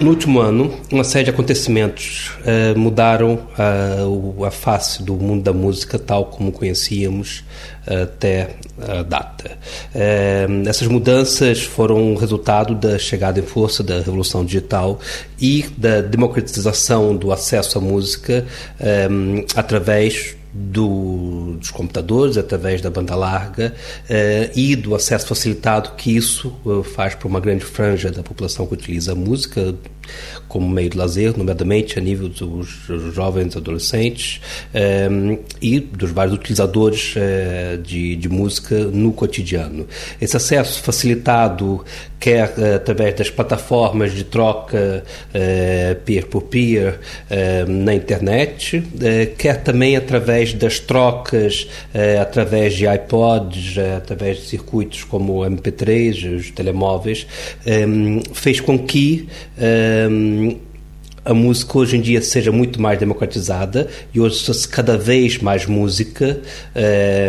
No último ano, uma série de acontecimentos uh, mudaram uh, a face do mundo da música tal como conhecíamos uh, até a data. essas mudanças foram resultado da chegada em força da revolução digital e da democratização do acesso à música através do, dos computadores, através da banda larga uh, e do acesso facilitado que isso uh, faz para uma grande franja da população que utiliza a música como meio de lazer, nomeadamente a nível dos jovens adolescentes um, eh, e dos vários utilizadores uh, de, de música no cotidiano. Esse acesso facilitado quer através das plataformas de troca peer-por-peer -peer, na internet, quer também através das trocas, eh, através de iPods, eh, através de circuitos como MP3, os telemóveis, eh, fez com que a música hoje em dia seja muito mais democratizada e ouça-se cada vez mais música,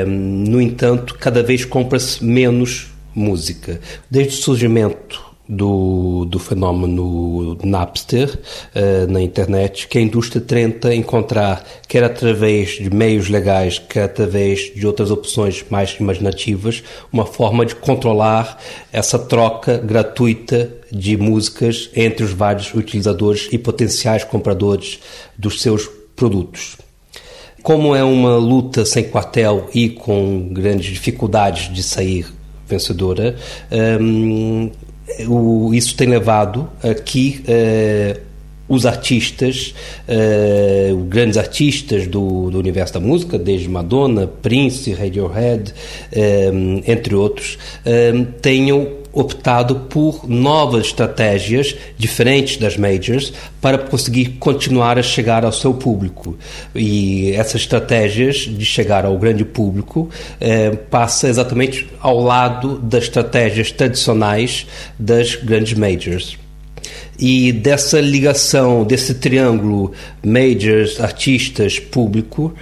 no entanto, cada vez compra-se menos música. Desde o surgimento do, do fenómeno Napster uh, na internet que a indústria tenta encontrar, quer através de meios legais, quer através de outras opções mais imaginativas, uma forma de controlar essa troca gratuita de músicas entre os vários utilizadores e potenciais compradores dos seus produtos. Como é uma luta sem quartel e com grandes dificuldades de sair vencedora, um, o, isso tem levado a que uh, os artistas, uh, grandes artistas do, do, universo da música, desde Madonna, Prince, Radiohead, um, entre outros, tenham optado por novas estratégias diferentes das majors para conseguir continuar a chegar ao seu público. E essas estratégias de chegar ao grande público eh, passa exatamente ao lado das estratégias tradicionais das grandes majors e dessa ligação, desse triângulo majors, artistas, público,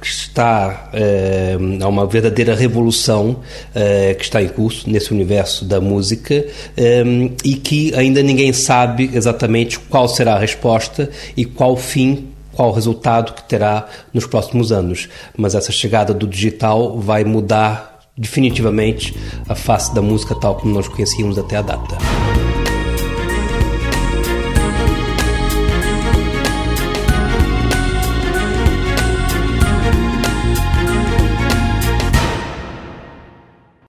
que está uh, a uma verdadeira revolução uh, que está em curso nesse universo da música um, e que ainda ninguém sabe exatamente qual será a resposta e qual fim qual resultado que terá nos próximos anos. Mas essa chegada do digital vai mudar definitivamente a face da música tal como nós conhecíamos até a data.